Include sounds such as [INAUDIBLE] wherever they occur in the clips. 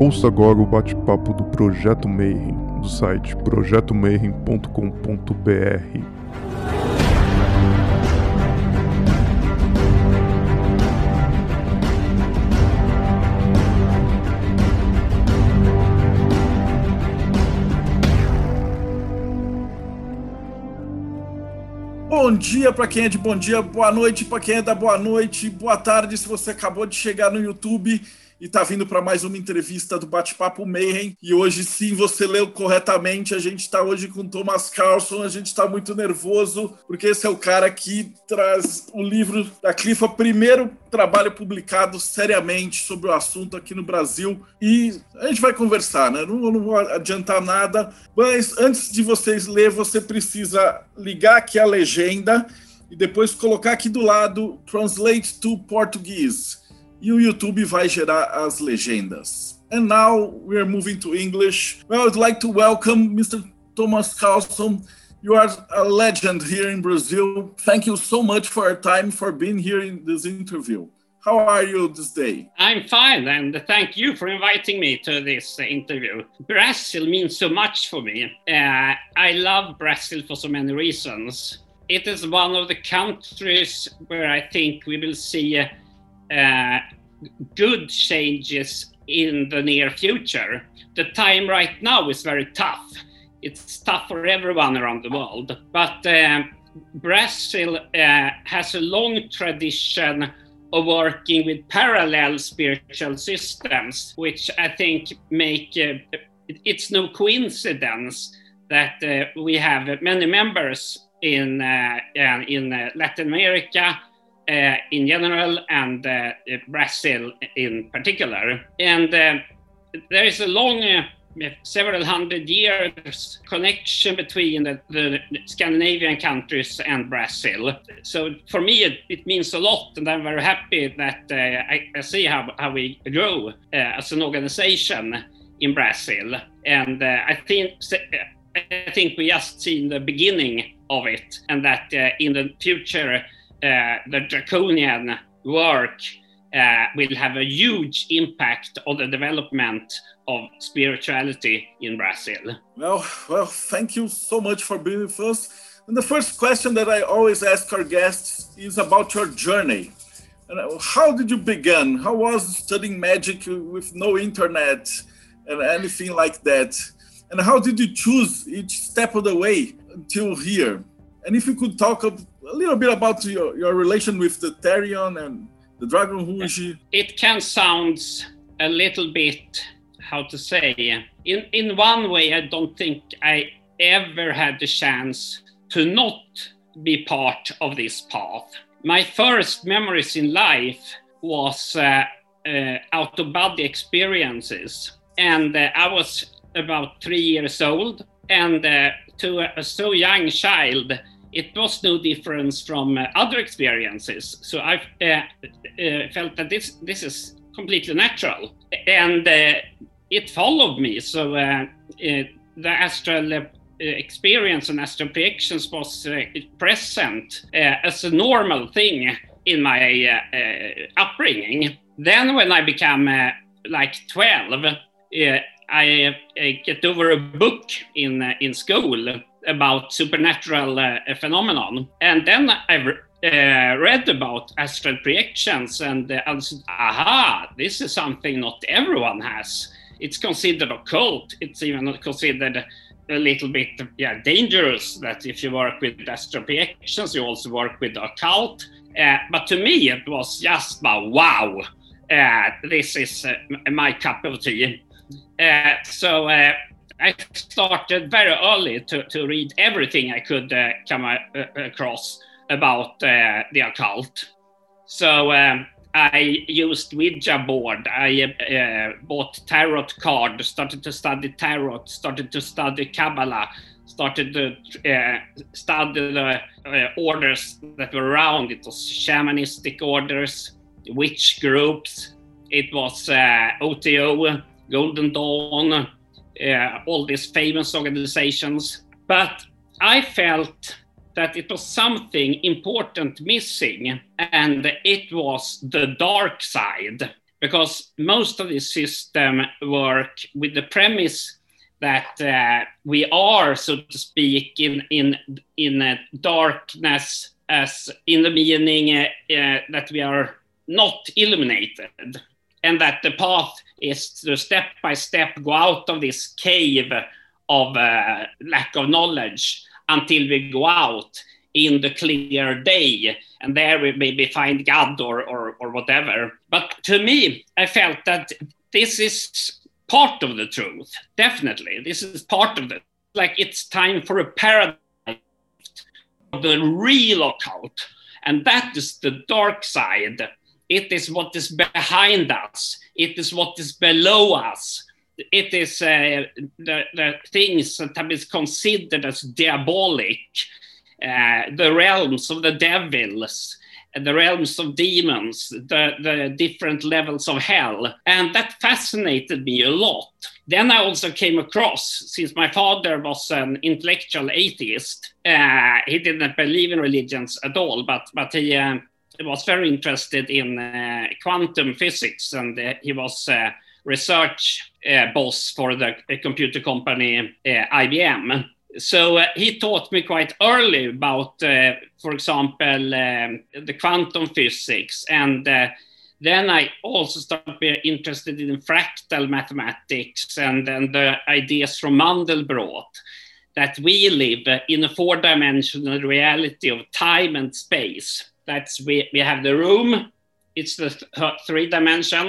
Ouça agora o bate-papo do Projeto Mayhem, do site projetomayhem.com.br. Bom dia para quem é de bom dia, boa noite para quem é da boa noite, boa tarde se você acabou de chegar no YouTube e está vindo para mais uma entrevista do Bate-Papo Mayhem. E hoje, sim, você leu corretamente. A gente está hoje com Thomas Carlson. A gente está muito nervoso, porque esse é o cara que traz o livro da Clifa, primeiro trabalho publicado seriamente sobre o assunto aqui no Brasil. E a gente vai conversar, né? Não, não vou adiantar nada, mas antes de vocês ler, você precisa ligar aqui a legenda e depois colocar aqui do lado Translate to Portuguese e o YouTube vai gerar as legendas. And now we are moving to English. Well, I'd like to welcome Mr. Thomas Karlsson. You are a legend here in Brazil. Thank you so much for your time for being here in this interview. How are you this day? I'm fine, and thank you for inviting me to this interview. Brazil means so much for me. Uh, I love Brazil for so many reasons. It is one of the countries where I think we will see uh, good changes in the near future. The time right now is very tough. It's tough for everyone around the world. But uh, Brazil uh, has a long tradition of working with parallel spiritual systems, which I think make uh, it's no coincidence that uh, we have many members in uh, in Latin America uh, in general and uh, Brazil in particular. And uh, there is a long, several hundred years connection between the, the, Scandinavian countries and Brazil. So for me, it, it, means a lot, and I'm very happy that I, I, see how, how we grow as an organization in Brazil. And I think I think we just seen the beginning of it, and that uh, in the future uh, the draconian work uh, will have a huge impact on the development of spirituality in Brazil. Well, well, thank you so much for being with us. And the first question that I always ask our guests is about your journey. And how did you begin? How was studying magic with no internet and anything like that? And how did you choose each step of the way until here? And if you could talk a, little bit about your, your relation with the Therion and the Dragon Rouge. It can sound a little bit, how to say, in, in one way, I don't think I ever had the chance to not be part of this path. My first memories in life was uh, uh, out of body experiences. And uh, I was about three years old. And uh, to a, a so young child, it was no difference from uh, other experiences. So I uh, uh, felt that this this is completely natural, and uh, it followed me. So uh, the astral uh, experience and astral projections was uh, present as a normal thing in my upbringing. Then, when I became like twelve, I get over a book in in school about supernatural uh, phenomenon. And then I uh, read about astral projections and uh, I said, aha, this is something not everyone has. It's considered occult. It's even considered a little bit yeah, dangerous that if you work with astral projections, you also work with occult. Uh, but to me, it was just about, wow, uh, this is uh, my cup of tea. so I started very early to, to read everything I could uh, come uh, across about uh, the occult. So um, I used Ouija board. I uh, bought tarot card, started to study tarot, started to study Kabbalah, started to uh, study the uh, orders that were around. It was shamanistic orders, witch groups. It was OTO, Golden Dawn, all these famous organizations. But I felt that it was something important missing, and it was the dark side. because most of the system work with the premise that uh, we are, so to speak, in in in a darkness, as in the meaning uh, uh, that we are not illuminated, and that the path is to step by step go out of this cave of uh, lack of knowledge until we go out in the clear day. And there we maybe find god or, or, or whatever. But to me i felt that this is part of the truth definitely. This is part of it like it's time for a paradigm the real occult and that is the dark side it is what is behind us it is what is below us it is uh, the, the things that have been considered as diabolic uh, the realms of the devils, the realms of demons, the, the different levels of hell. And that fascinated me a lot. Then I also came across, since my father was an intellectual atheist, uh, he didn't believe in religions at all, but, but he uh, was very interested in uh, quantum physics and uh, he was uh, research boss for the computer company IBM so uh, he taught me quite early about, uh, for example, um, the quantum physics. And uh, then I also started being interested in fractal mathematics and, and the ideas from Mandelbrot that we live in a four dimensional reality of time and space. That's we, we have the room, it's the th three dimension,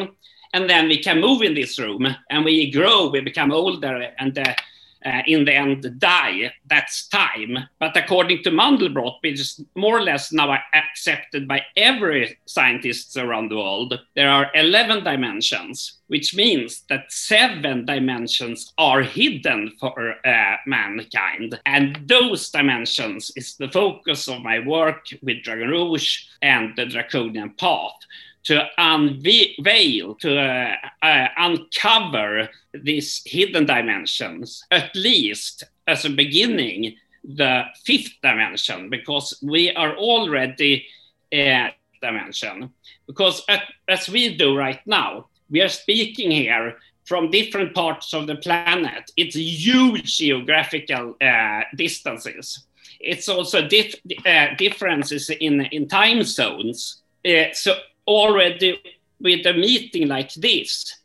and then we can move in this room and we grow, we become older, and uh, uh, in the end die. That's time. But according to Mandelbrot, which is more or less now accepted by every scientist around the world, there are 11 dimensions, which means that seven dimensions are hidden for uh, mankind. And those dimensions is the focus of my work with Dragon Rouge and the Draconian Path to unveil, to uh, uh, uncover these hidden dimensions, at least as a beginning, the fifth dimension, because we are already a dimension. Because at, as we do right now, we are speaking here from different parts of the planet. It's huge geographical uh, distances. It's also dif uh, differences in, in time zones. Uh, so already with a meeting like this,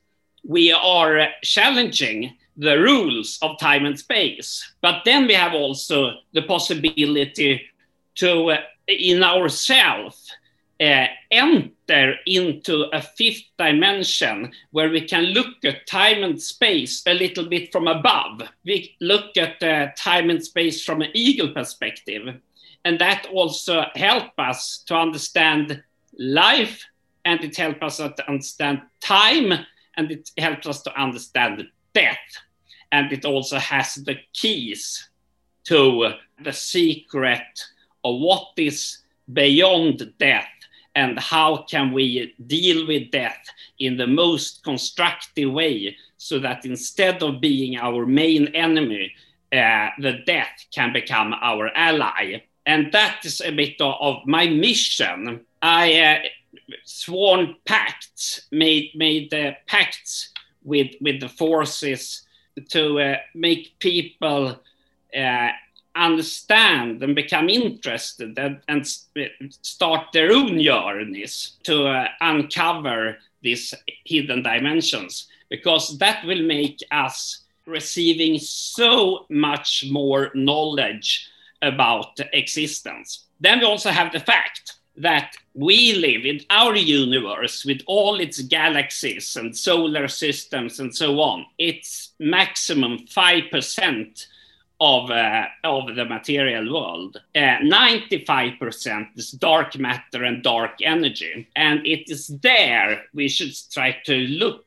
we are challenging the rules of time and space. But then we have also the possibility to, uh, in ourselves, uh, enter into a fifth dimension where we can look at time and space a little bit from above. We look at uh, time and space from an eagle perspective. And that also helps us to understand life and it helps us to understand time and it helps us to understand death. And it also has the keys to the secret of what is beyond death and how can we deal with death in the most constructive way so that instead of being our main enemy, uh, the death can become our ally. And that is a bit of, of my mission. I uh, sworn pacts, made made uh, pacts with with the forces to uh, make people uh, understand and become interested and, and, start their own journeys to uh, uncover these hidden dimensions because that will make us receiving so much more knowledge about existence. Then we also have the fact that we live in our universe with all its galaxies and solar systems and so on, it's maximum 5% of, uh, of the material world. Uh, 95% is dark matter and dark energy. And it is there we should try to look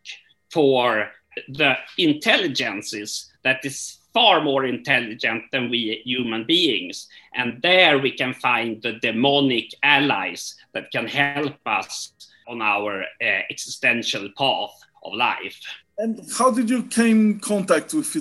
for the intelligences that is far more intelligent than we human beings. And there we can find the demonic allies that can help us on our uh, existential path of life. And how did you came in contact with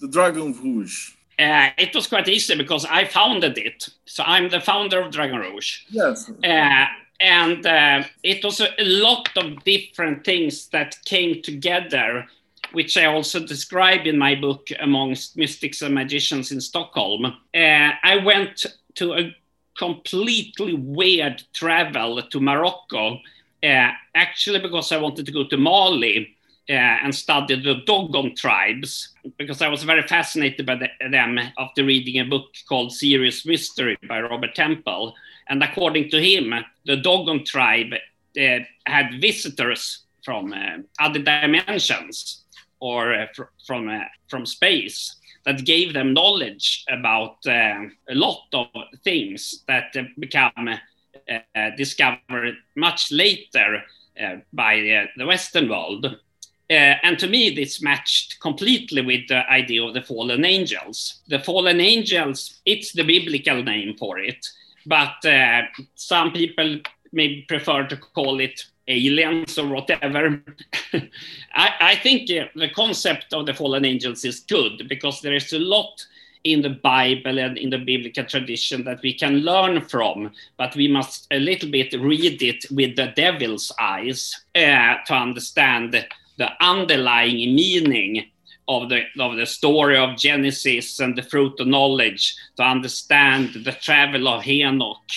the Dragon Rouge? Uh, it was quite easy because I founded it. So I'm the founder of Dragon Rouge. Yes. Uh, and uh, it was a lot of different things that came together which I also describe in my book amongst mystics and magicians in Stockholm. Uh, I went to a completely weird travel to Morocco, uh, actually because I wanted to go to Mali uh, and study the Dogon tribes, because I was very fascinated by the, them after reading a book called Sirius Mystery by Robert Temple. And according to him, the Dogon tribe uh, had visitors from uh, other dimensions or uh, fr- from uh, from space that gave them knowledge about uh, a lot of things that become discovered much later by the Western world. Uh, and to me, this matched completely with the idea of the fallen angels. The fallen angels, it's the biblical name for it, but uh, some people may prefer to call it aliens or whatever. [LAUGHS] I, I, think uh, the concept of the fallen angels is good because there is a lot in the Bible and in the biblical tradition that we can learn from, but we must a little bit read it with the devil's eyes uh, to understand the underlying meaning of the of the story of Genesis and the fruit of knowledge, to understand the travel of Enoch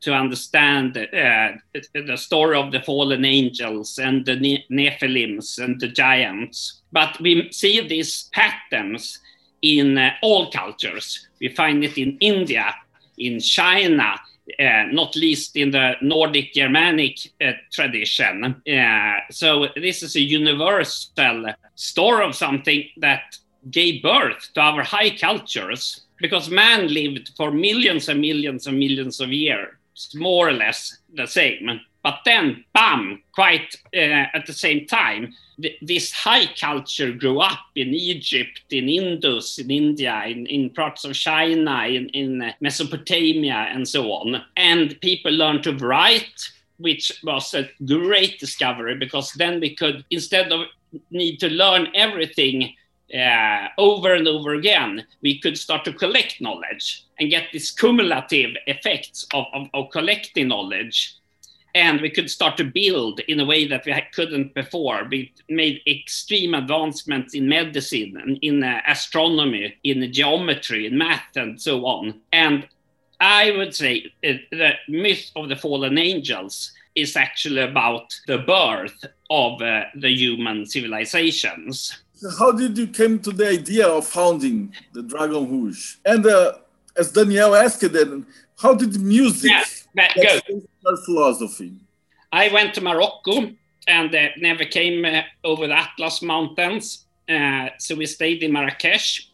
to understand uh, the story of the fallen angels and the ne- Nephilims and the giants. But we see these patterns in uh, all cultures. We find it in India, in China, uh, not least in the Nordic Germanic uh, tradition. Uh, so, this is a universal story of something that gave birth to our high cultures because man lived for millions and millions and millions of years more or less the same. But then, bam, quite uh, at the same time, th- this high culture grew up in Egypt, in Indus, in India, in, in parts of China, in, in Mesopotamia, and so on. And people learned to write, which was a great discovery because then we could, instead of need to learn everything uh, over and over again, we could start to collect knowledge and get this cumulative effects of, of, of, collecting knowledge. And we could start to build in a way that we couldn't before. We made extreme advancements in medicine, and in uh, astronomy, in geometry, in math, and so on. And I would say uh, the myth of the fallen angels is actually about the birth of uh, the human civilizations how did you come to the idea of founding the Dragon Rouge? And uh, as Danielle asked, then how did music yeah, your philosophy? I went to Morocco and uh, never came uh, over the Atlas Mountains. Uh, so we stayed in Marrakesh,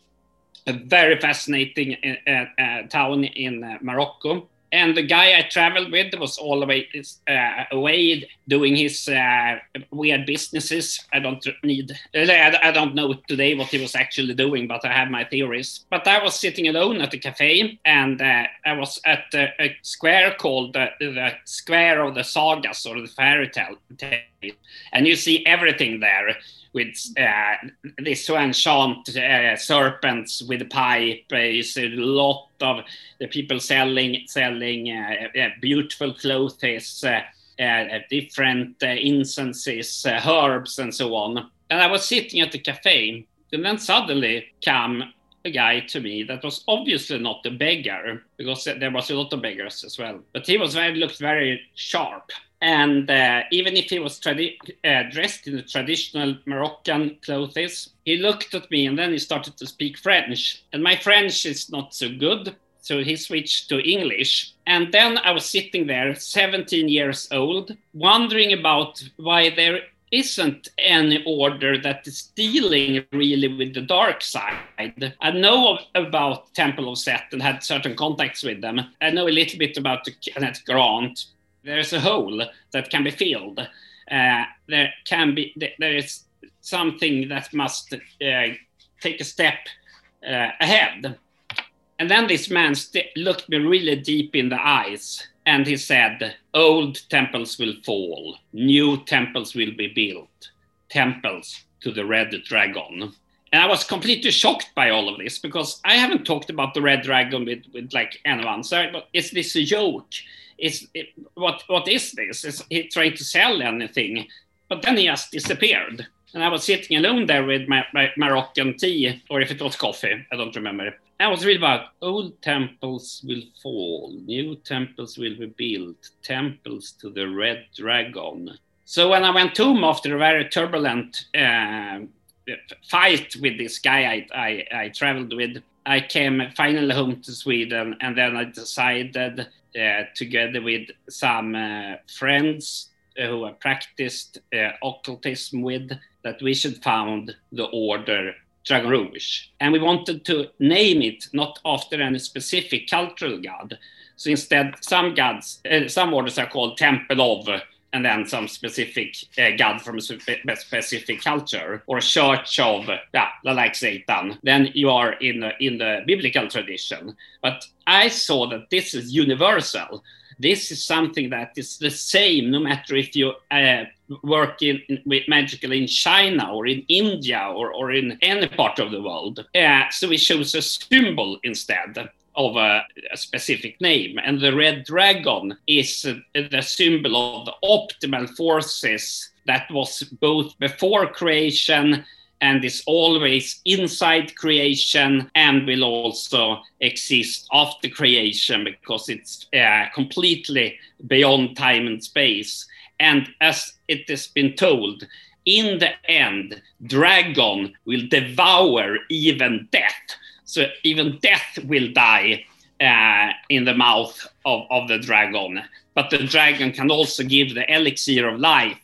a very fascinating uh, uh, town in Morocco and the guy I traveled with was always uh, away doing his uh, weird businesses. I don't need, I don't know today what he was actually doing, but I have my theories. But I was sitting alone at the cafe, and uh, I was at a square called the, the Square of the Sagas or the Fairy Tale, and you see everything there with uh, this enchant uh, serpents with a pipe. Is a lot of the people selling selling uh, beautiful clothes, uh, uh, different uh, incenses, herbs, and so on. And I was sitting at the cafe, and then suddenly come a guy to me that was obviously not a beggar because there was a lot of beggars as well. But he was very looked very sharp and uh, even if he was uh, dressed in the traditional Moroccan clothes, he looked at me and then he started to speak French. And my French is not so good, so he switched to English. And then I was sitting there, 17 years old, wondering about why there isn't any order that is dealing really with the dark side. I know about Temple of Set and had certain contacts with them. I know a little bit about the Kenneth Grant, there's a hole that can be filled. Uh, there can be there is something that must uh, take a step uh, ahead. And then this man looked me really deep in the eyes and he said, Old temples will fall, new temples will be built, temples to the red dragon. And I was completely shocked by all of this because I haven't talked about the red dragon with, with like anyone. So is this joke? Is it, what what is this? Is he trying to sell anything? But then he just disappeared. And I was sitting alone there with my, my Moroccan tea, or if it was coffee, I don't remember. I was reading about old temples will fall, new temples will be built, temples to the red dragon. So when I went home after a very turbulent uh, fight with this guy I, I, I, traveled with, I came finally home to Sweden, and then I decided, together with some uh, friends who I practiced occultism with, that we should found the order Dragon Rouge. And we wanted to name it not after any specific cultural god. So instead, some gods, uh, some orders are called Temple of, and then some specific uh, god from a specific culture, or Church of, yeah, like Satan. Then you are in the, in the biblical tradition. But I saw that this is universal this is something that is the same no matter if you uh, work in, with magical in China or in India or, or in any part of the world. Uh, so we chose a symbol instead of a, a, specific name. And the red dragon is the symbol of the optimal forces that was both before creation and is always inside creation and will also exist after creation because it's uh, completely beyond time and space. And as it has been told, in the end, dragon will devour even death. So even death will die uh, in the mouth of, of the dragon. But the dragon can also give the elixir of life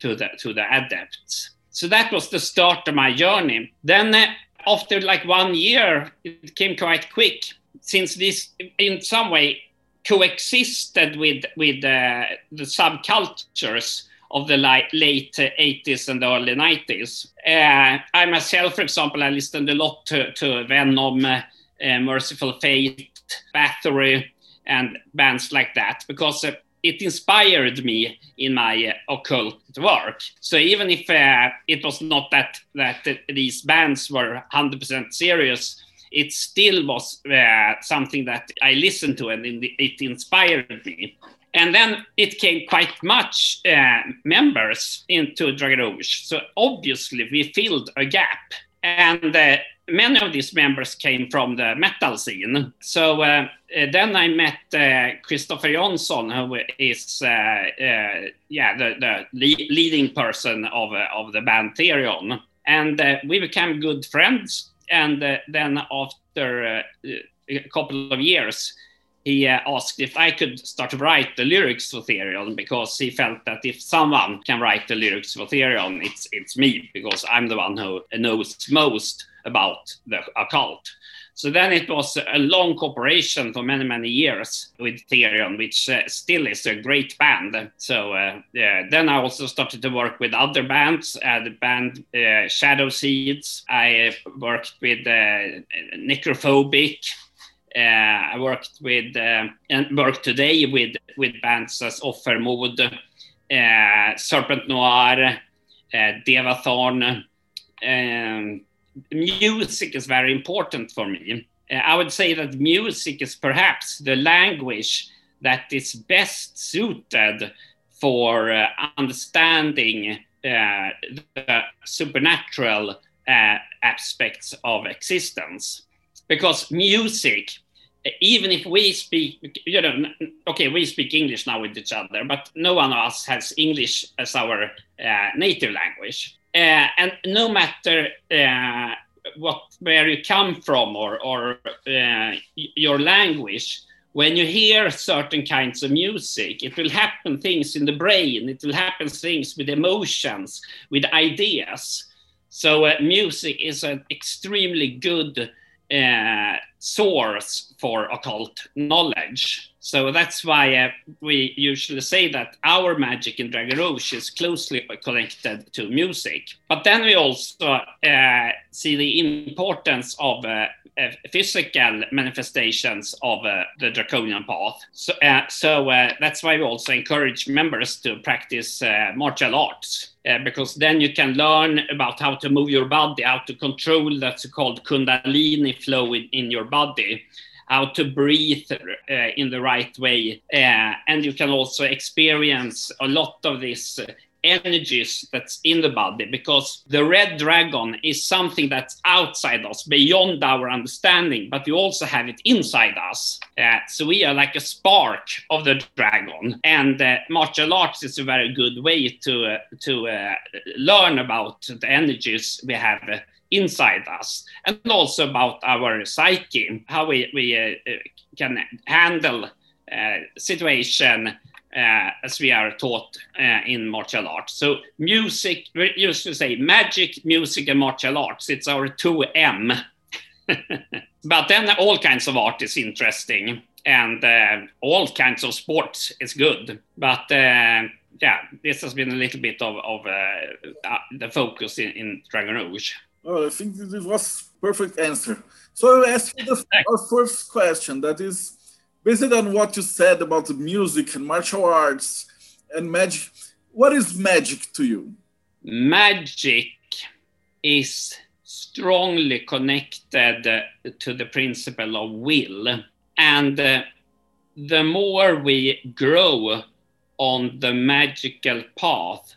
to the, to the adepts. So that was the start of my journey. Then uh, after like one year, it came quite quick since this in some way coexisted with with uh, the subcultures of the late 80s and early 90s. Uh, I myself, for example, I listened a lot to, to Venom, uh, Mercyful Fate, Bathory, and bands like that because uh, it inspired me in my uh, occult work. So even if uh, it was not that that these bands were 100% serious, it still was uh, something that I listened to and it inspired me. And then it came quite much uh, members into Dragon. So obviously we filled a gap. And uh, many of these members came from the metal scene. So uh, then I met Christofer Johnsson, who is yeah the, the le leading person of of the band Therion, and we became good friends. And then after a couple of years, he uh, asked if I could start to write the lyrics for Therion because he felt that if someone can write the lyrics for Therion, it's it's me because I'm the one who knows most about the occult. So then it was a long cooperation for many, many years with Therion, which uh, still is a great band. So uh, yeah, then I also started to work with other bands, uh, the band uh, Shadow Seeds. I worked with uh, Necrophobic. Uh, I worked with and work today with with bands as Ofermod, Serpent Noir, Devathorn. Um, music is very important for me. Uh, I would say that music is perhaps the language that is best suited for uh, understanding uh, the supernatural uh, aspects of existence. Because music, even if we speak, you know, okay, we speak English now with each other, but no one of us has English as our uh, native language. Uh, and no matter uh, what where you come from or, or uh, your language, when you hear certain kinds of music, it will happen things in the brain. It will happen things with emotions, with ideas. So uh, music is an extremely good uh, source for occult knowledge. So that's why uh, we usually say that our magic in Dragon Rouge is closely connected to music. But then we also uh, see the importance of physical manifestations of uh, the draconian path. So, uh, so that's why we also encourage members to practice martial arts. because then you can learn about how to move your body, how to control that's called kundalini flow in, in your body how to breathe uh, in the right way. Uh, and you can also experience a lot of this uh, energies that's in the body because the red dragon is something that's outside us, beyond our understanding, but we also have it inside us. Uh, so we are like a spark of the dragon, and uh, martial arts is a very good way to uh, to uh, learn about the energies we have. Uh, inside us and also about our psyche how we, we uh, can handle situation uh, as we are taught uh, in martial arts. So music, we used to say magic, music, and martial arts. It's our two M. [LAUGHS] but then all kinds of art is interesting, and uh, all kinds of sports is good. But uh, yeah, this has been a little bit of, of uh, the focus in, in Dragon Rouge. Oh, I think this was perfect answer. So I ask you the, our first question. That is based on what you said about the music and martial arts and magic, what is magic to you? Magic is strongly connected to the principle of will. And uh, the more we grow on the magical path,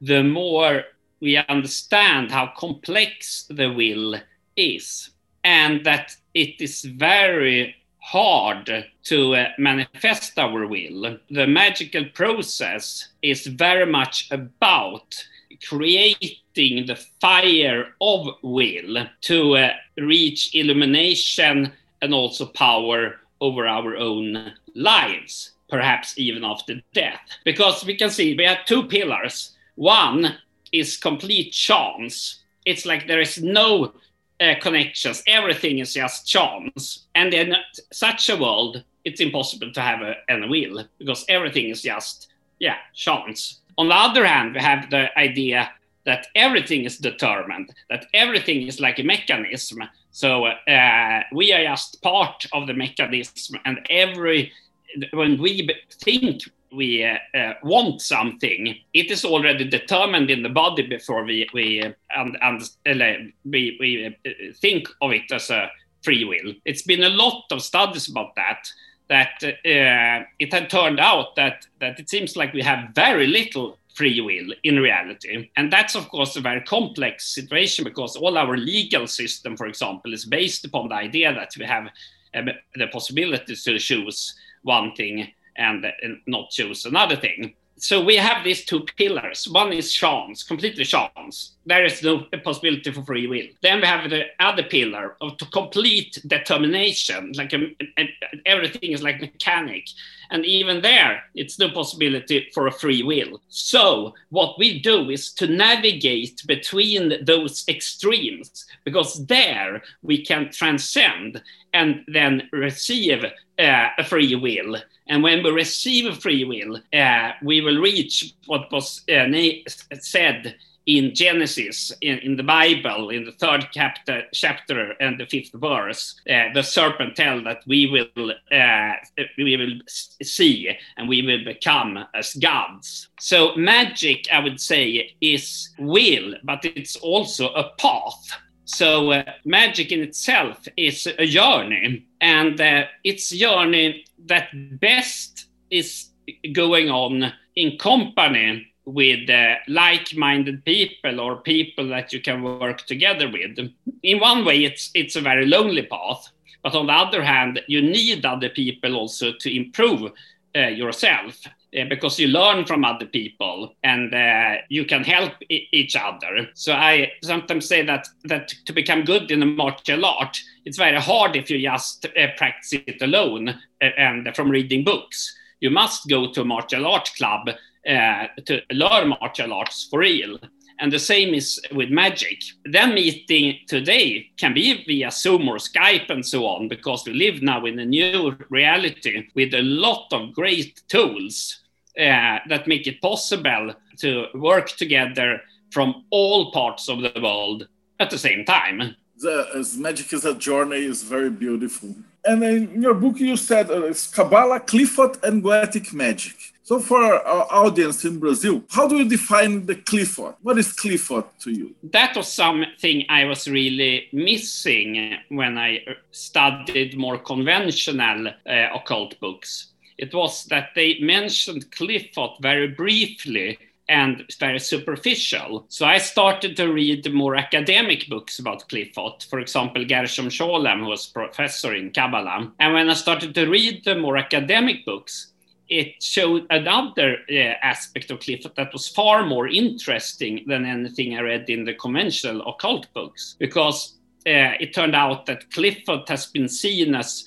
the more we understand how complex the will is, and that it is very hard to uh, manifest our will. The magical process is very much about creating the fire of will to uh, reach illumination and also power over our own lives, perhaps even after death. Because we can see we have two pillars. One is complete chance. It's like there is no uh, connections. Everything is just chance. And in such a world, it's impossible to have a, a will because everything is just, yeah, chance. On the other hand, we have the idea that everything is determined, that everything is like a mechanism. So uh, we are just part of the mechanism, and every when we think we uh, want something, it is already determined in the body before we we and, and we, we uh, think of it as a free will. It's been a lot of studies about that. That uh, it had turned out that that it seems like we have very little free will in reality, and that's of course a very complex situation because all our legal system, for example, is based upon the idea that we have the possibility to choose one thing and, and not choose another thing. So we have these two pillars. One is chance, completely chance. There is no possibility for free will. Then we have the other pillar of complete determination, like um, a, a, everything is like mechanic. And even there, it's no possibility for a free will. So what we do is to navigate between those extremes, because there we can transcend and then receive uh, a free will. And when we receive free will, uh, we will reach what was uh, said in Genesis, in, in, the Bible, in the third chapter, chapter and the fifth verse, uh, the serpent tell that we will uh, we will see and we will become as gods. So magic, I would say, is will, but it's also a path. So uh, magic in itself is a journey, and uh, it's journey that best is going on in company with uh, like-minded people or people that you can work together with. In one way, it's it's a very lonely path, but on the other hand, you need other people also to improve uh, yourself because you learn from other people and uh, you can help I- each other. So I sometimes say that that to become good in a martial art, it's very hard if you just uh, practice it alone and from reading books. You must go to a martial art club uh, to learn martial arts for real. And the same is with magic. Then meeting today can be via Zoom or Skype and so on, because we live now in a new reality with a lot of great tools uh, that make it possible to work together from all parts of the world at the same time. The, as magic is a journey is very beautiful. And in your book, you said uh, it's Kabbalah, Qliphoth, and Goetic magic. So, for our audience in Brazil, how do you define the Qliphoth? What is Qliphoth to you? That was something I was really missing when I studied more conventional uh, occult books. It was that they mentioned Qliphoth very briefly and very superficial. So I started to read the more academic books about Qliphoth, for example, Gershom Scholem, who was professor in Kabbalah. And when I started to read the more academic books, it showed another uh, aspect of Qliphoth that was far more interesting than anything I read in the conventional occult books, because uh, it turned out that Qliphoth has been seen as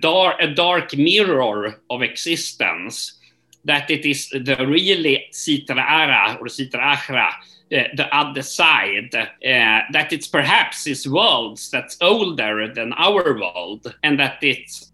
dar a dark mirror of existence that it is the really Sitra Ara or Sitra Achra, uh, the other side, uh, that it's perhaps is worlds that's older than our world, and that it's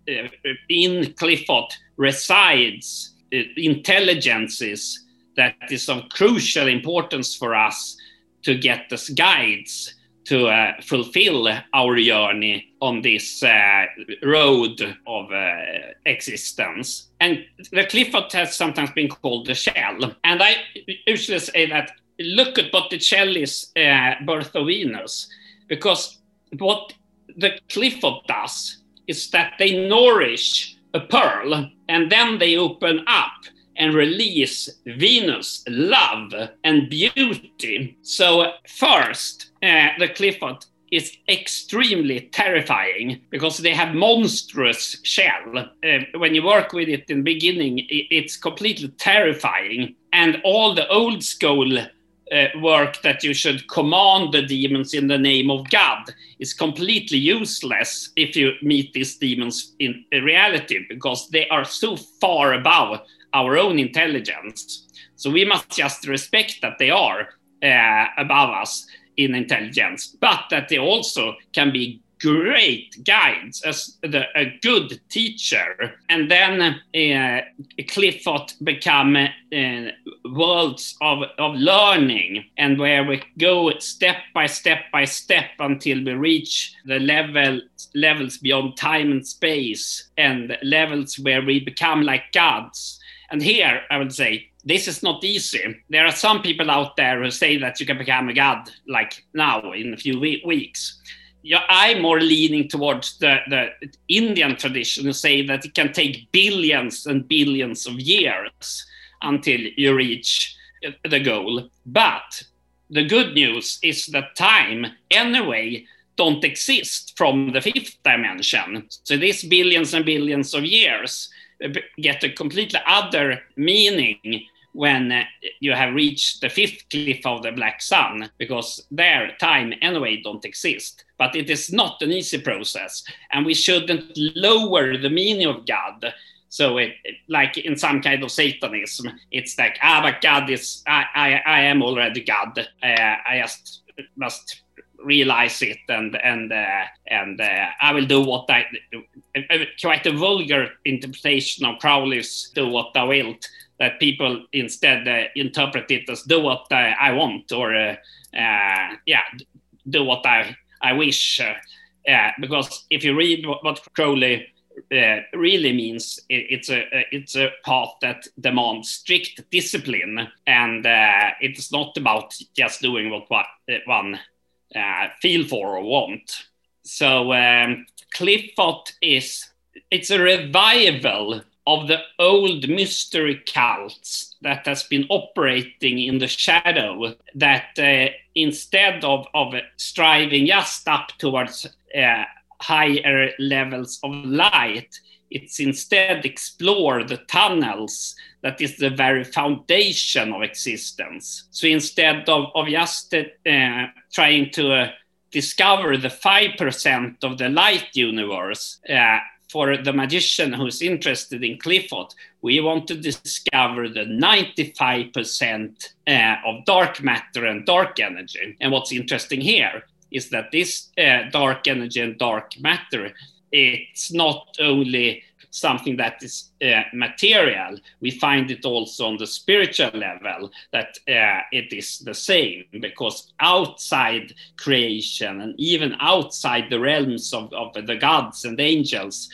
in Qliphoth resides intelligences that is of crucial importance for us to get us guides to uh, fulfill our journey on this uh, road of uh, existence. And the Qliphoth has sometimes been called the shell. And I usually say that look at Botticelli's uh, Birth of Venus, because what the Qliphoth does is that they nourish a pearl and then they open up and release Venus, love, and beauty. So, first, uh, the Qliphoth is extremely terrifying because they have monstrous shell. Uh, when you work with it in the beginning, it's completely terrifying. And all the old school uh, work that you should command the demons in the name of God is completely useless if you meet these demons in reality because they are so far above our own intelligence. So we must just respect that they are uh, above us in intelligence, but that they also can be great guides as the, a good teacher. And then uh, Qliphoth become uh, worlds of, of learning and where we go step by step by step until we reach the level levels beyond time and space and levels where we become like gods and here, I would say, this is not easy. There are some people out there who say that you can become a god like now in a few weeks. I'm more leaning towards the, the Indian tradition who say that it can take billions and billions of years until you reach uh, the goal. But the good news is that time, anyway, don't exist from the fifth dimension. So these billions and billions of years get a completely other meaning when uh, you have reached the fifth cliff of the black sun because there time anyway don't exist. But it is not an easy process and we shouldn't lower the meaning of god. So it, like in some kind of satanism it's like ah but god is i i, I am already god. Uh, i just must realize it and and uh, and uh, I will do what I quite a vulgar interpretation of Crowley's "do what thou wilt." That people instead uh, interpret it as "do what I, I want" or uh, uh, yeah, do what I I wish. because if you read what, what Crowley uh, really means it, it's a it's a path that demands strict discipline, and uh, it's not about just doing what one uh, feel for or want. So um, Qliphoth is it's a revival of the old mystery cults that has been operating in the shadow that uh, instead of, of striving just up towards uh, higher levels of light it's instead explore the tunnels that is the very foundation of existence. So instead of, of just uh, trying to uh, discover the 5% of the light universe, uh, for the magician who's interested in Qliphoth, we want to discover the 95% uh, of dark matter and dark energy. And what's interesting here is that this uh, dark energy and dark matter, it's not only something that is uh, material, we find it also on the spiritual level that uh, it is the same because outside creation and even outside the realms of, of the gods and angels,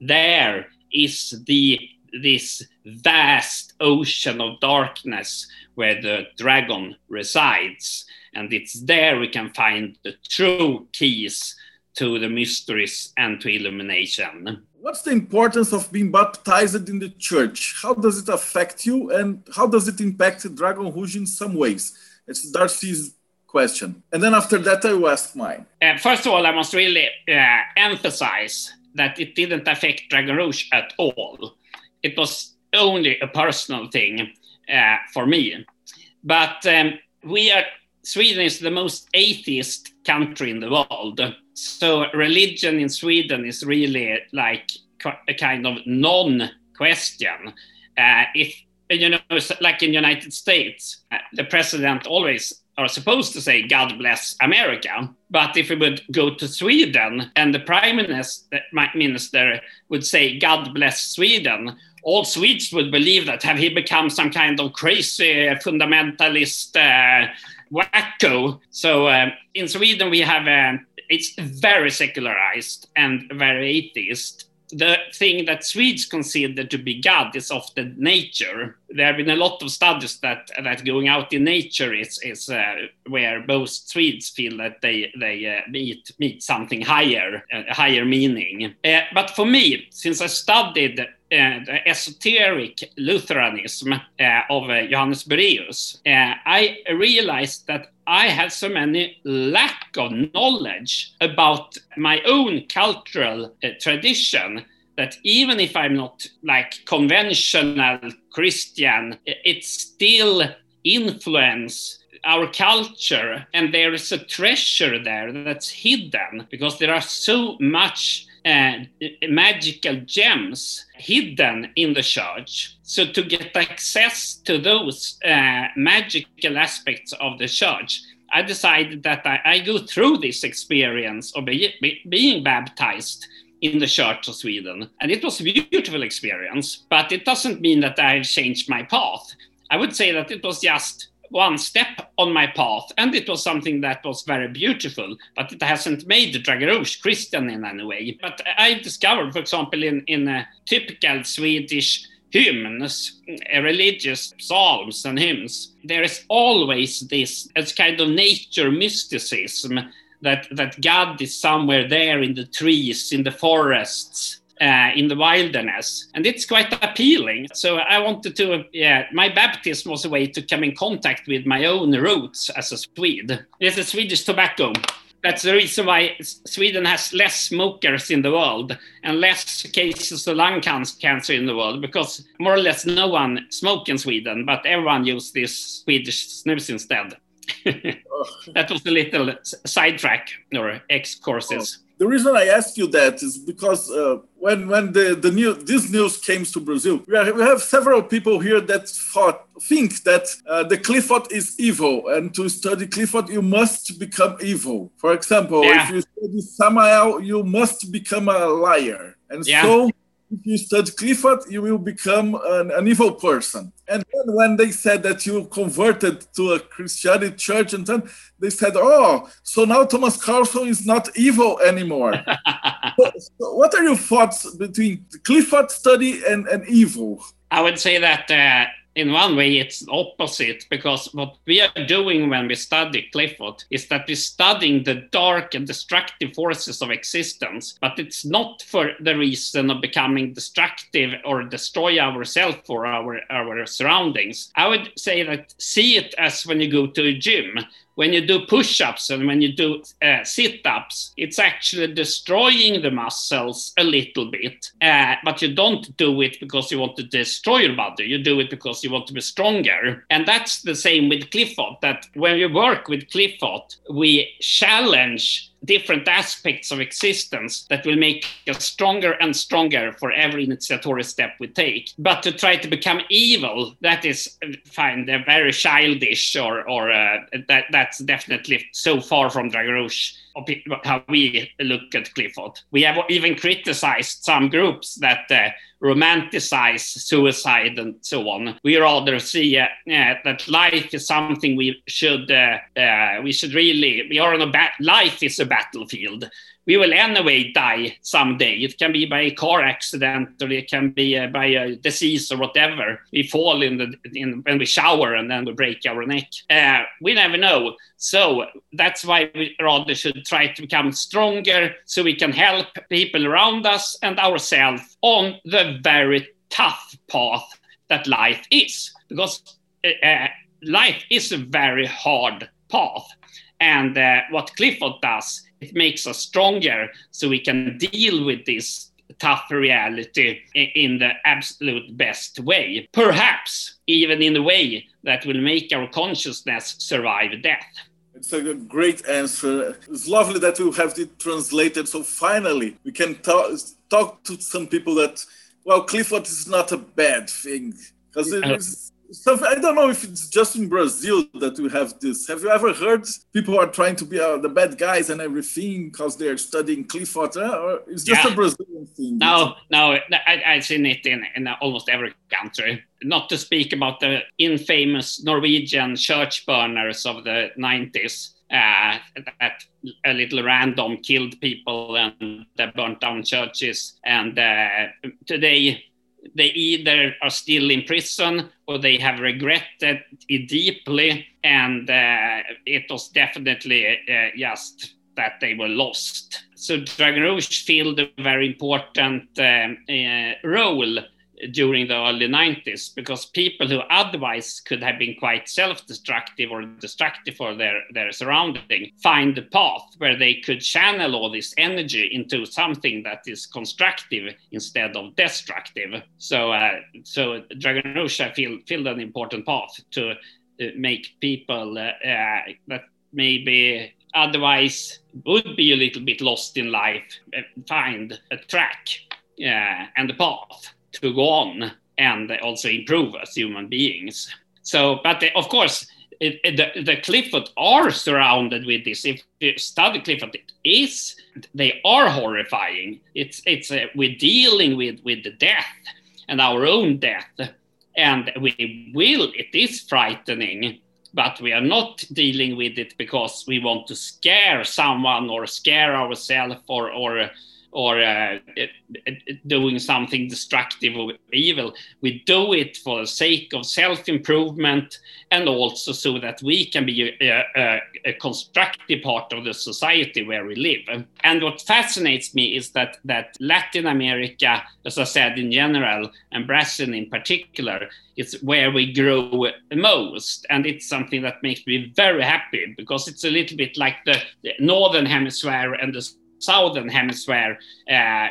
there is the this vast ocean of darkness where the dragon resides. And it's there we can find the true keys to the mysteries and to illumination. What's the importance of being baptized in the church? How does it affect you and how does it impact Dragon Rouge in some ways? It's Darcy's question. And then after that, I will ask mine. Uh, first of all, I must really uh, emphasize that it didn't affect Dragon Rouge at all. It was only a personal thing uh, for me. But um, we are Sweden is the most atheist country in the world. So religion in Sweden is really like a kind of non-question. Uh, if you know, like in United States, uh, the president always are supposed to say God bless America. But if we would go to Sweden and the prime minister, minister would say God bless Sweden, all Swedes would believe that have he become some kind of crazy fundamentalist uh, wacko. So uh, in Sweden we have uh, it's very secularized and very atheist the thing that Swedes consider to be God is often nature. There have been a lot of studies that that going out in nature is is uh, where most Swedes feel that they they uh, meet meet something higher, a uh, higher meaning. Uh, but for me, since I studied uh, the esoteric Lutheranism uh, of Johannes Bureus, I realized that I had so many lack of knowledge about my own cultural uh, tradition that even if I'm not like conventional Christian, it still influence our culture. And there is a treasure there that's hidden because there are so much magical gems hidden in the church. So, to get access to those uh, magical aspects of the church, I decided that I, I go through this experience of be, be, being baptized in the Church of Sweden. And it was a beautiful experience, but it doesn't mean that I've changed my path. I would say that it was just one step on my path, and it was something that was very beautiful, but it hasn't made Dragon Rouge Christian in any way. But I discovered, for example, in, in a typical Swedish hymns, religious psalms and hymns, there is always this as kind of nature mysticism that, that God is somewhere there in the trees, in the forests, uh, in the wilderness, and it's quite appealing. So I wanted to, yeah, my baptism was a way to come in contact with my own roots as a Swede. It's a Swedish tobacco. That's the reason why Sweden has less smokers in the world and less cases of lung cancer in the world because more or less no one smokes in Sweden, but everyone uses this Swedish snus instead. That was a little sidetrack or X courses. The reason I ask you that is because uh, when when the, the new this news came to Brazil, we, are, we have several people here that thought think that uh, the Qliphoth is evil, and to study Qliphoth you must become evil. For example, yeah. if you study Samael, you must become a liar, and yeah. so if you study Qliphoth, you will become an, an, evil person. And then when they said that you converted to a Christianity church, and then they said, "Oh, so now Thomas Karlsson is not evil anymore." [LAUGHS] so, so what are your thoughts between Qliphoth study and, and evil? I would say that. Uh in one way it's opposite because what we are doing when we study Qliphoth is that we're studying the dark and destructive forces of existence but it's not for the reason of becoming destructive or destroy ourselves or our, our surroundings. I would say that see it as when you go to a gym when you do push-ups and when you do uh, sit-ups it's actually destroying the muscles a little bit uh, but you don't do it because you want to destroy your body. You do it because you want to be stronger. And that's the same with Qliphoth that when we work with Qliphoth we challenge different aspects of existence that will make us stronger and stronger for every initiatory step we take. But to try to become evil, that is fine, they're very childish, or, or uh, that, that's definitely so far from Dragon Rouge how we look at Qliphoth. We have even criticized some groups that uh, romanticize suicide and so on. We rather see uh, uh, that life is something we should uh, uh, we should really we are on a ba- life is a battlefield we will anyway die someday. It can be by a car accident or it can be uh, by a disease or whatever. We fall in the in, when we shower and then we break our neck. Uh, we never know. So that's why we rather should try to become stronger so we can help people around us and ourselves on the very tough path that life is. Because uh, uh life is a very hard path. And uh, what Qliphoth does it makes us stronger so we can deal with this tough reality in the absolute best way. Perhaps even in a way that will make our consciousness survive death. It's a great answer. It's lovely that you have it translated. So finally, we can talk, talk to some people that, well, Qliphoth is not a bad thing because it oh. is something I don't know if it's just in Brazil that we have this. Have you ever heard people are trying to be uh, the bad guys and everything because they're studying Qliphoth, or it's just yeah. a Brazilian thing? No, no, I, I've seen it in, in almost every country. Not to speak about the infamous Norwegian church burners of the 90s. Uh, that a little random killed people and they burnt down churches. And uh, today, they either are still in prison or they have regretted it deeply. And uh, it was definitely uh, just that they were lost. So Dragon Rouge filled a very important um, uh, role during the early 90s because people who otherwise could have been quite self-destructive or destructive for their, their surrounding find a path where they could channel all this energy into something that is constructive instead of destructive. So, uh, so Dragon Rouge, I feel, feel an important path to uh, make people uh, uh, that maybe otherwise would be a little bit lost in life uh, find a track uh, and a path to go on and also improve as human beings. So, but of course, it, it, the, the Qliphoth are surrounded with this. If you study Qliphoth, it is they are horrifying. It's it's uh, we're dealing with with the death and our own death, and we will. It is frightening, but we are not dealing with it because we want to scare someone or scare ourselves or or or uh, doing something destructive or evil. We do it for the sake of self improvement and also so that we can be a, a, a, constructive part of the society where we live. And what fascinates me is that, that Latin America, as I said in general, and Brazil in particular, is where we grow most. And it's something that makes me very happy because it's a little bit like the, the northern hemisphere and the southern hemisphere uh,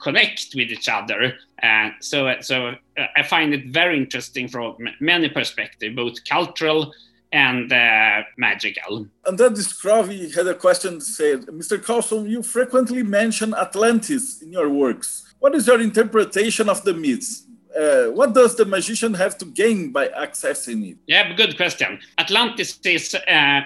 connect with each other. Uh, so, so uh, I find it very interesting from many perspectives, both cultural and uh, magical. And then this Crowley had a question said, Mr. Karlsson, you frequently mention Atlantis in your works. What is your interpretation of the myths? Uh, what does the magician have to gain by accessing it? Yeah, good question. Atlantis is uh,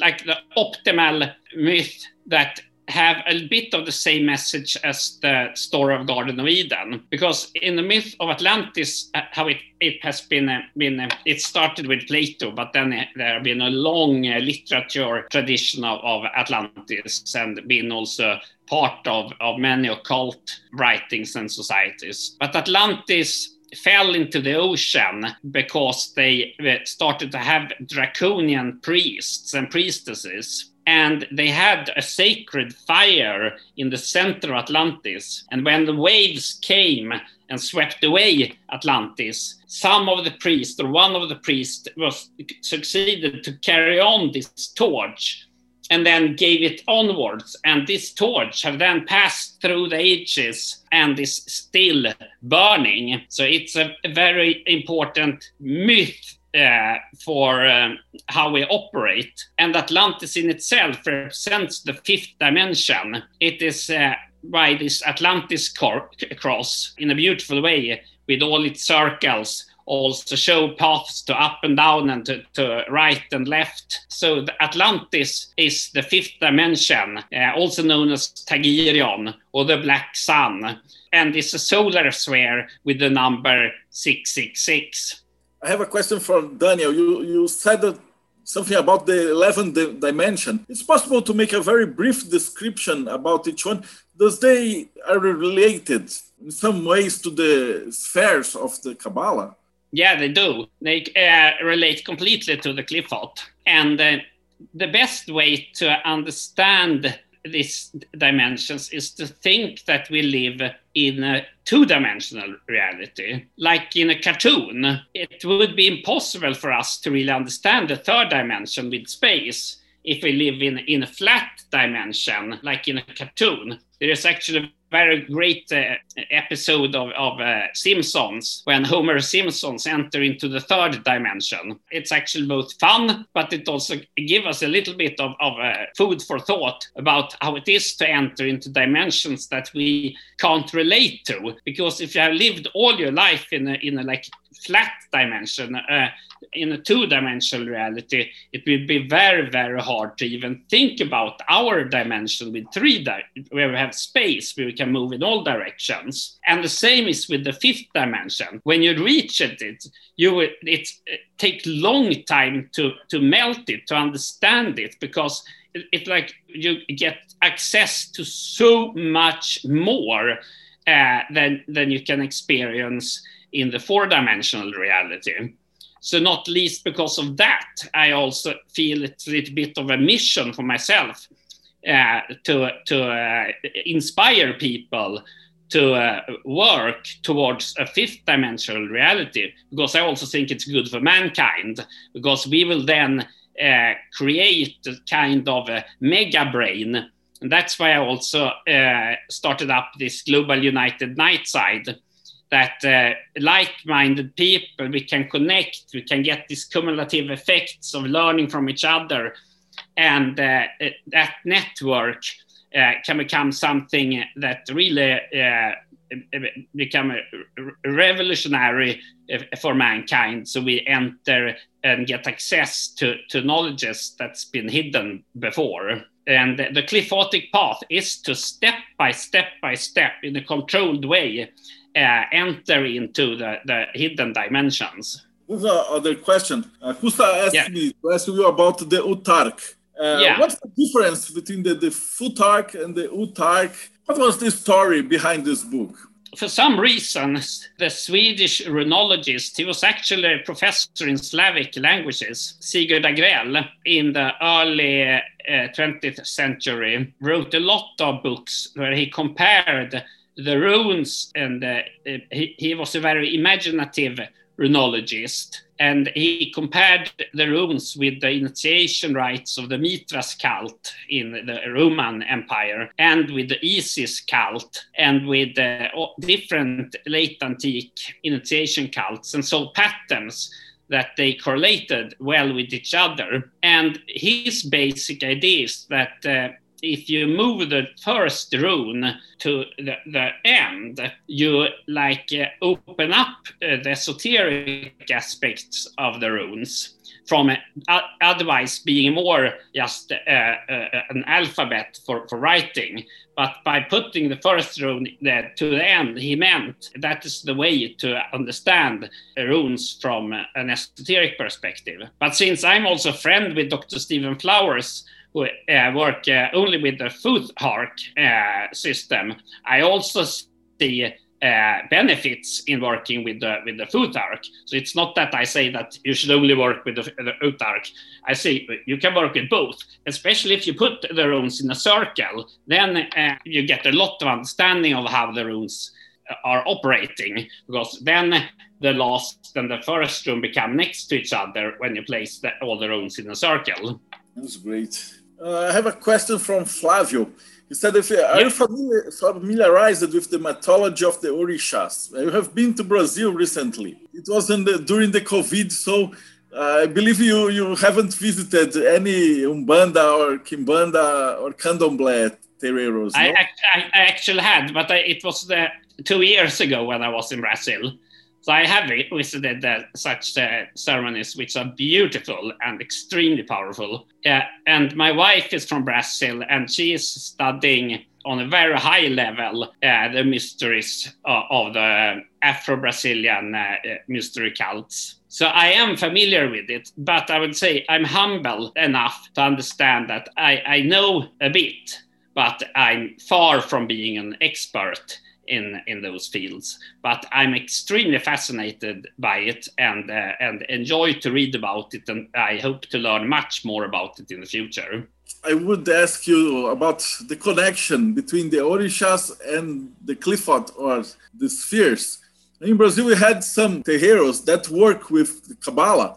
like the optimal myth that have a bit of the same message as the story of Garden of Eden, because in the myth of Atlantis, uh, how it, it has been uh, been uh, it started with Plato, but then there have been a long literature tradition of, of Atlantis and been also part of, of many occult writings and societies. But Atlantis fell into the ocean because they started to have draconian priests and priestesses and they had a sacred fire in the center of Atlantis. And when the waves came and swept away Atlantis, some of the priests or one of the priests was succeeded to carry on this torch and then gave it onwards. And this torch have then passed through the ages and is still burning. So it's a, very important myth uh, for um, how we operate. And Atlantis in itself represents the fifth dimension. It is uh, by this Atlantis cross in a beautiful way with all its circles also show paths to up and down and to, to right and left. So the Atlantis is the fifth dimension, uh, also known as Thagirion or the Black Sun, and it's a solar sphere with the number 666. I have a question for Daniel. You, you said that something about the 11th dimension. It's possible to make a very brief description about each one. Does they are related in some ways to the spheres of the Kabbalah? Yeah, they do. They uh, relate completely to the Qliphoth. And uh, the best way to understand these dimensions is to think that we live in a two dimensional reality. Like in a cartoon, it would be impossible for us to really understand the third dimension with space if we live in, in a flat dimension, like in a cartoon. There is actually very great uh, episode of, of uh, Simpsons when Homer Simpsons enter into the third dimension. It's actually both fun, but it also gives us a little bit of, of uh, food for thought about how it is to enter into dimensions that we can't relate to. Because if you have lived all your life in a, in a like flat dimension, uh, in a two-dimensional reality, it will be very, very hard to even think about our dimension with three, di- where we have space, where we can move in all directions. And the same is with the fifth dimension. When you reach it, it you it, it take long time to to melt it, to understand it, because it, it like you get access to so much more uh, than than you can experience in the four-dimensional reality. So not least because of that, I also feel it's a little bit of a mission for myself uh, to to uh, inspire people to uh, work towards a fifth dimensional reality because I also think it's good for mankind because we will then uh, create a kind of a mega brain. And that's why I also uh, started up this Global United Night Side that uh, like-minded people we can connect we can get these cumulative effects of learning from each other. And uh, that network uh, can become something that really uh, become revolutionary uh, for mankind. So we enter and get access to, to knowledges that's been hidden before. And the Qliphothic path is to step by step by step in a controlled way uh, enter into the, the hidden dimensions. There's other question. Uh, Kusta asked yeah. me to ask you about the Uthark. Uh, yeah. What's the difference between the, the Futhark and the Uthark? What was the story behind this book? For some reason, the Swedish runologist, he was actually a professor in Slavic languages, Sigurd Agrell, in the early uh, 20th century, wrote a lot of books where he compared the runes, and uh, he, he was a very imaginative runologist. And he compared the runes with the initiation rites of the Mithras cult in the Roman Empire, and with the Isis cult, and with uh, different late antique initiation cults, and saw patterns that they correlated well with each other. And his basic idea is that uh, if you move the first rune to the, the end, you like uh, open up uh, the esoteric aspects of the runes from uh, otherwise being more just uh, uh, an alphabet for, for writing. But by putting the first rune there to the end, he meant that is the way to understand runes from an esoteric perspective. But since I'm also a friend with Dr. Stephen Flowers, work uh, only with the Futhark uh, system, I also see uh, benefits in working with the with the Futhark. So it's not that I say that you should only work with the, the arc. I say you can work with both, especially if you put the runes in a circle. Then uh, you get a lot of understanding of how the runes are operating, because then the last and the first rune become next to each other when you place the, all the runes in a circle. That's great. Uh, I have a question from Flavio. He said, if, Are you familiar, familiarized with the mythology of the Orishas? You have been to Brazil recently. It was in uh, the, during the COVID, so uh, I believe you you haven't visited any Umbanda or Kimbanda or Candomblé terreiros. No? I, I, I, actually had, but I, it was the, two years ago when I was in Brazil. So I have visited uh, such uh, ceremonies, which are beautiful and extremely powerful. Uh, and my wife is from Brazil, and she is studying on a very high level uh, the mysteries of the Afro-Brazilian uh, mystery cults. So I am familiar with it, but I would say I'm humble enough to understand that I, I know a bit, but I'm far from being an expert in in those fields. But I'm extremely fascinated by it and uh, and enjoy to read about it, and I hope to learn much more about it in the future. I would ask you about the connection between the orishas and the Qliphoth or the spheres. In Brazil, we had some terreiros that work with Kabbalah,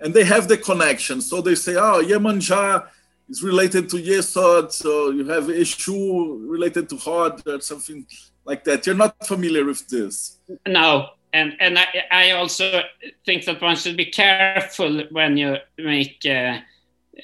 and they have the connection. So they say, "Oh, Iemanjá is related to Yesod, so you have Eshu related to Hod or something like that. You're not familiar with this. No, and and I, I also think that one should be careful when you make uh,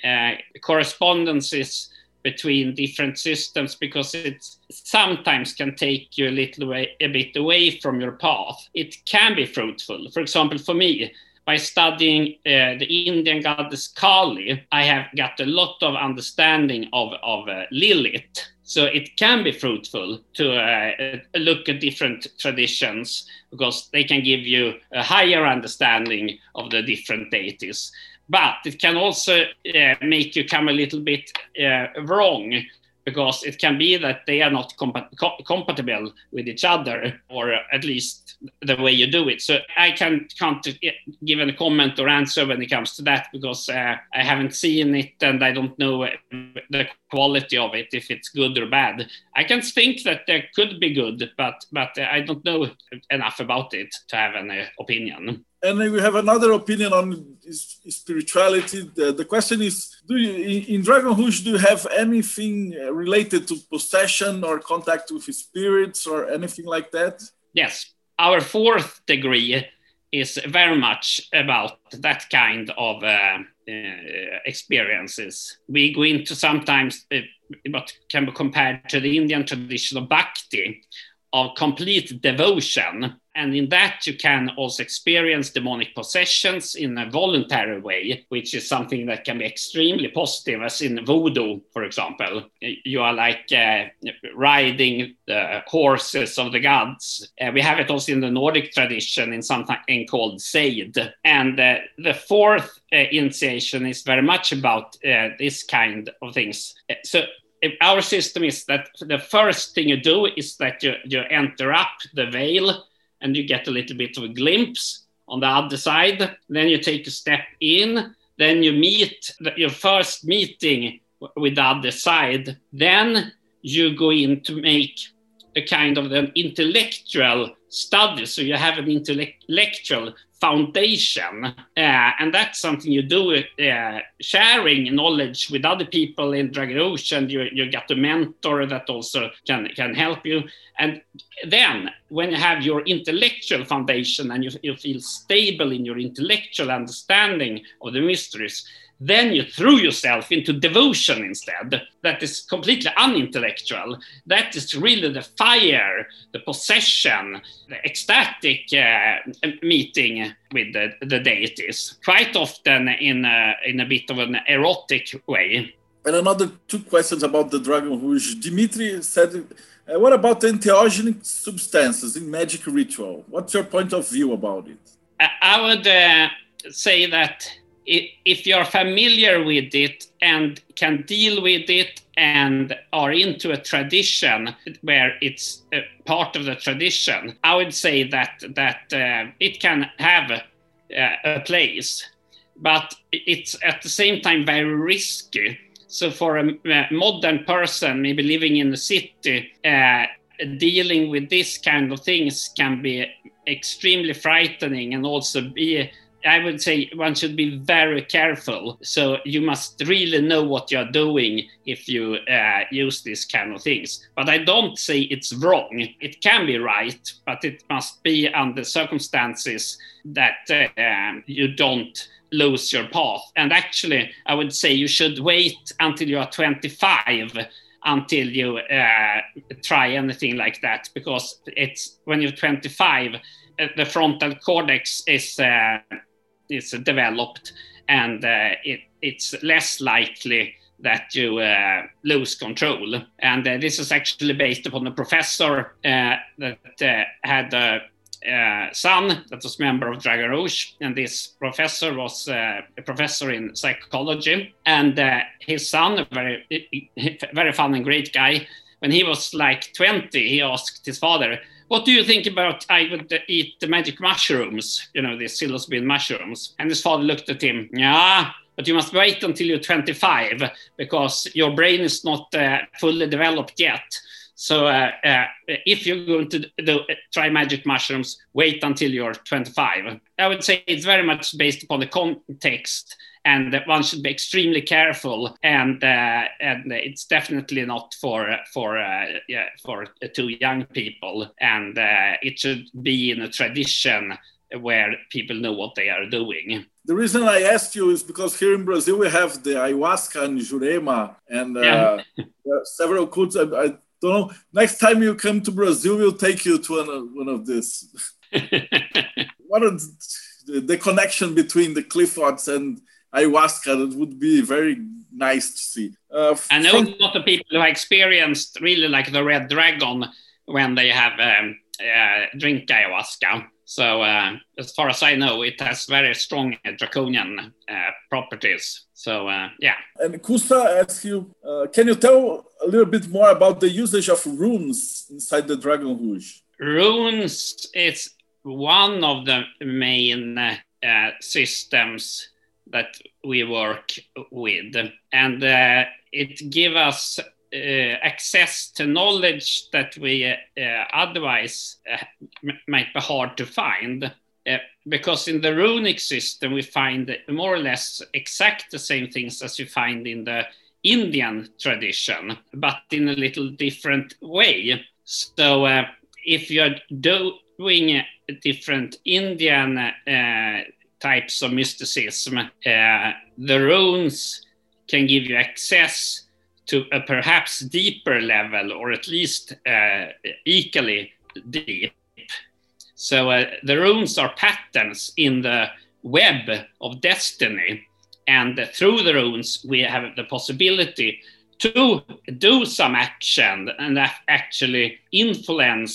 uh, correspondences between different systems because it sometimes can take you a little way, a bit away from your path. It can be fruitful. For example, for me, by studying uh, the Indian goddess Kali, I have got a lot of understanding of, of uh, Lilith so it can be fruitful to uh, look at different traditions because they can give you a higher understanding of the different deities. But it can also make you come a little bit wrong because it can be that they are not compatible with each other, or at least the way you do it. So I can, can't give any comment or answer when it comes to that because uh, I haven't seen it and I don't know the quality of it, if it's good or bad. I can think that there could be good, but but I don't know enough about it to have an opinion and we have another opinion on spirituality. The, the question is, do you in, Dragon Rouge do you have anything related to possession or contact with spirits or anything like that? Yes, our fourth degree is very much about that kind of uh, uh, experiences. We go into sometimes uh, what can be compared to the Indian tradition of bhakti, of complete devotion and in that, you can also experience demonic possessions in a voluntary way, which is something that can be extremely positive, as in voodoo, for example. You are like uh, riding the horses of the gods. Uh, we have it also in the Nordic tradition in something called Seid. And uh, the fourth uh, initiation is very much about uh, this kind of things. Uh, so our system is that the first thing you do is that you, you enter up the veil and you get a little bit of a glimpse on the other side. Then you take a step in, then you meet your first meeting with the other side. Then you go in to make a kind of an intellectual study. So you have an intellectual foundation. Uh, and that's something you do uh, sharing knowledge with other people in Dragon Rouge. You, you get a mentor that also can, can help you. And then when you have your intellectual foundation and you, you feel stable in your intellectual understanding of the mysteries, then you threw yourself into devotion instead. That is completely unintellectual. That is really the fire, the possession, the ecstatic uh, meeting with the, the, deities, quite often in a, in a bit of an erotic way. And another two questions about the Dragon Rouge. Dimitri said, uh, what about the entheogenic substances in magic ritual? What's your point of view about it? I would uh, say that if you're familiar with it and can deal with it and are into a tradition where it's a part of the tradition, I would say that that uh, it can have a, a, place, but it's at the same time very risky. So for a, a modern person, maybe living in the city, uh, dealing with this kind of things can be extremely frightening and also be I would say one should be very careful. So you must really know what you're doing if you uh, use these kind of things. But I don't say it's wrong. It can be right, but it must be under circumstances that uh, you don't lose your path. And actually, I would say you should wait until you are 25 until you uh, try anything like that because it's when you're 25 uh, the frontal cortex is uh, is developed and uh, it, it's less likely that you uh, lose control. And uh, this is actually based upon a professor uh, that had a son that was member of Dragon Rouge, and this professor was a professor in psychology. And his son, a very, [LAUGHS] very fun and great guy, when he was like 20, he asked his father, what do you think about I would eat the magic mushrooms, you know, the psilocybin mushrooms? And his father looked at him, yeah, but you must wait until you're 25 because your brain is not uh, fully developed yet. So uh, uh, if you're going to do, try magic mushrooms, wait until you're 25. I would say it's very much based upon the context and one should be extremely careful. And uh, and it's definitely not for for uh, yeah, for too young people, and uh, it should be in a tradition where people know what they are doing. The reason I asked you is because here in Brazil we have the ayahuasca and jurema and uh, yeah. [LAUGHS] several cults. I, I, don't know. Next time you come to Brazil, we'll take you to one, one of these. [LAUGHS] what is the, the connection between the Qliphoths and ayahuasca that would be very nice to see. Uh, I know a lot of people who have experienced really like the red dragon when they have um, uh, drink ayahuasca. So uh, as far as I know, it has very strong draconian uh, properties. So uh, yeah. And Kusta asks you, uh, can you tell a little bit more about the usage of runes inside the Dragon Rouge? Runes is one of the main systems that we work with, and uh, it gives us uh, access to knowledge that we uh, otherwise uh, might be hard to find. Uh, because in the runic system, we find more or less exact the same things as you find in the Indian tradition, but in a little different way. So, uh, if you're doing different Indian types of mysticism, uh, the runes can give you access to a perhaps deeper level, or at least uh, equally deep. So uh, the runes are patterns in the web of destiny. And through the runes, we have the possibility to do some action and actually influence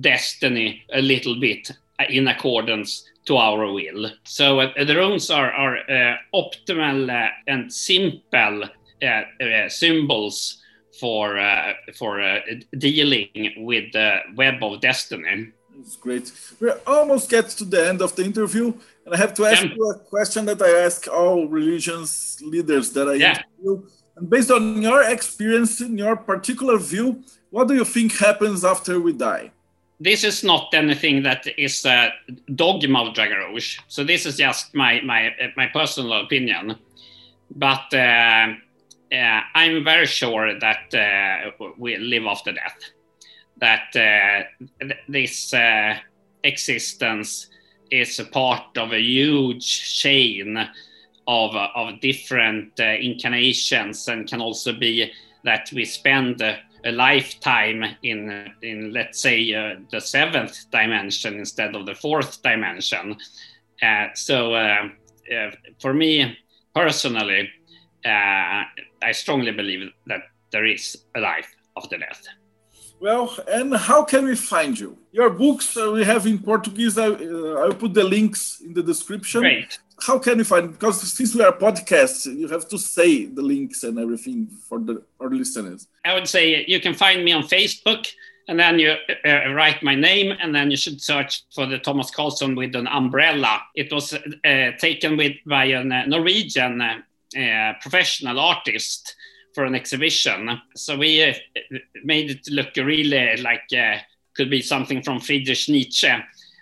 destiny a little bit in accordance to our will. So uh, the runes are, are uh, optimal uh, and simple uh, uh, symbols for uh, for dealing with the web of destiny. It's great. We almost get to the end of the interview, and I have to ask yeah. you a question that I ask all religions leaders that I yeah. interview. And based on your experience, in your particular view, what do you think happens after we die? This is not anything that is a dogma of Dragon Rouge. So this is just my my my personal opinion. But uh, uh, I'm very sure that uh, we live after death. That uh, this uh, existence is a part of a huge chain of of different uh, incarnations, and can also be that we spend a lifetime in in let's say uh, the seventh dimension instead of the fourth dimension. Uh, so uh, uh for me personally, uh, I strongly believe that there is a life after death. Well, and how can we find you? Your books uh, we have in Portuguese. I, I'll put the links in the description. Great how can you find because since we are podcasts you have to say the links and everything for the our listeners. I would say you can find me on facebook and then you uh, write my name and then you should search for the Thomas Karlsson with an umbrella. It was uh, taken with by a uh, norwegian uh, professional artist for an exhibition. So we uh, made it look really like uh, could be something from friedrich nietzsche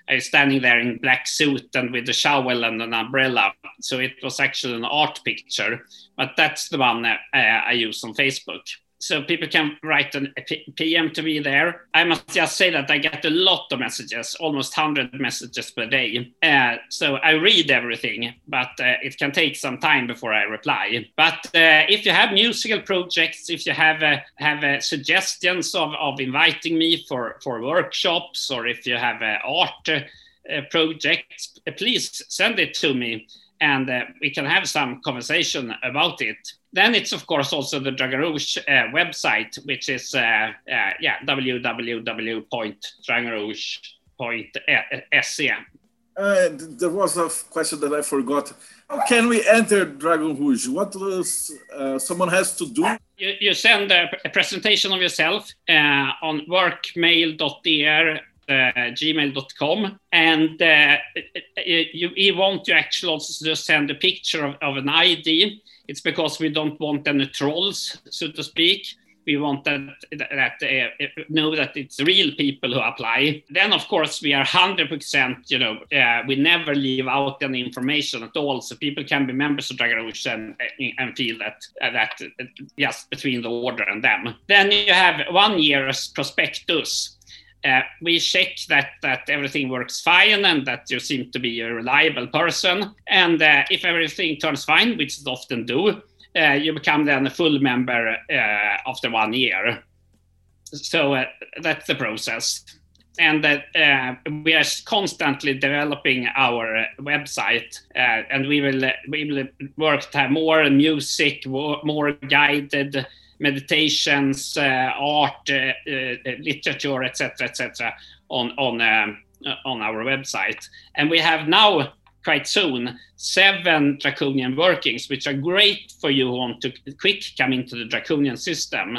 uh, standing there in black suit and with a shovel and an umbrella. So it was actually an art picture, but that's the one uh, I use on Facebook so people can write a PM to me there. I must just say that I get a lot of messages, almost 100 messages per day. Uh, so I read everything, but uh, it can take some time before I reply. But uh, if you have musical projects, if you have uh, have uh, suggestions of, of inviting me for, for workshops, or if you have uh, art projects, please send it to me and we can have some conversation about it then it's of course also the Dragon Rouge uh, website, which is uh, uh, yeah www.dragonrouge.se. Uh, there was a question that I forgot. How can we enter Dragon Rouge? What does uh, someone has to do? You, you send a, a, presentation of yourself uh, on workmail.dr uh, gmail.com and uh, you, you want to actually also just send a picture of, of an ID it's because we don't want any trolls, so to speak. We want that, that uh, know that it's real people who apply. Then, of course, we are hundred percent. You know, uh, we never leave out any information at all, so people can be members of Dragon Rouge and, and feel that uh, that just between the order and them. Then you have one year's prospectus, uh, we check that that everything works fine and that you seem to be a reliable person. And uh, if everything turns fine, which it often do, uh, you become then a full member uh, after one year. So uh, that's the process. And uh, we are constantly developing our website, and we will we will work more music, more guided meditations, uh, art, uh, uh, literature, etc., etc., on on on our website. And we have now quite soon seven draconian workings, which are great for you who want to quick come into the draconian system.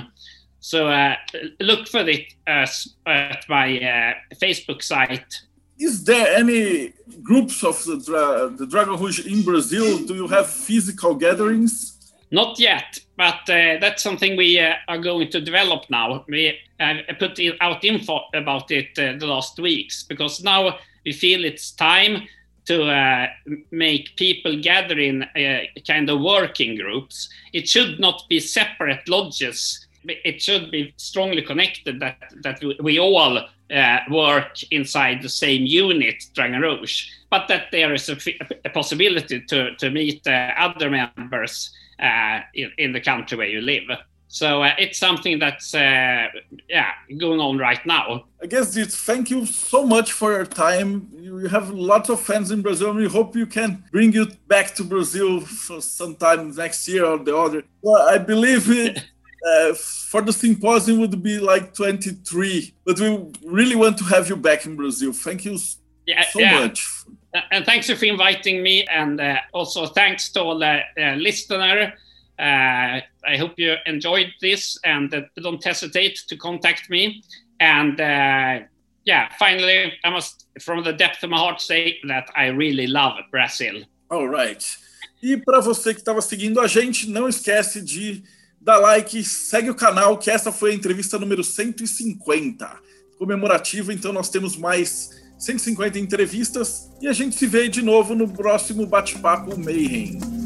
So uh, look for it uh, at my uh, Facebook site. Is there any groups of the, dra the Dragon Rouge in Brazil? Do you have physical gatherings? Not yet, but uh, that's something we uh, are going to develop now. We uh, put out info about it uh, the last weeks because now we feel it's time to uh, make people gather in uh, kind of working groups. It should not be separate lodges. It should be strongly connected that, that we all work inside the same unit, Dragon Rouge, but that there is a, a possibility to, to meet other members uh, in, in, the country where you live. So uh, it's something that's uh, yeah going on right now. I guess it's thank you so much for your time. You have lots of fans in Brazil. We hope you can bring you back to Brazil for sometime next year or the other. Well, I believe it. [LAUGHS] Uh, for the symposium would be like 23 but we really want to have you back in brazil thank you yeah, so yeah. much and thanks for inviting me, and uh, also thanks to all the uh, listener. Uh, I hope you enjoyed this, and uh, don't hesitate to contact me. And uh, yeah, finally, I must, from the depth of my heart, say that I really love Brazil. All right. E para você que estava seguindo a gente, não esquece de dar like, segue o canal, que essa foi a entrevista número 150, comemorativa. Então nós temos mais 150 entrevistas e a gente se vê de novo no próximo bate-papo Mayhem.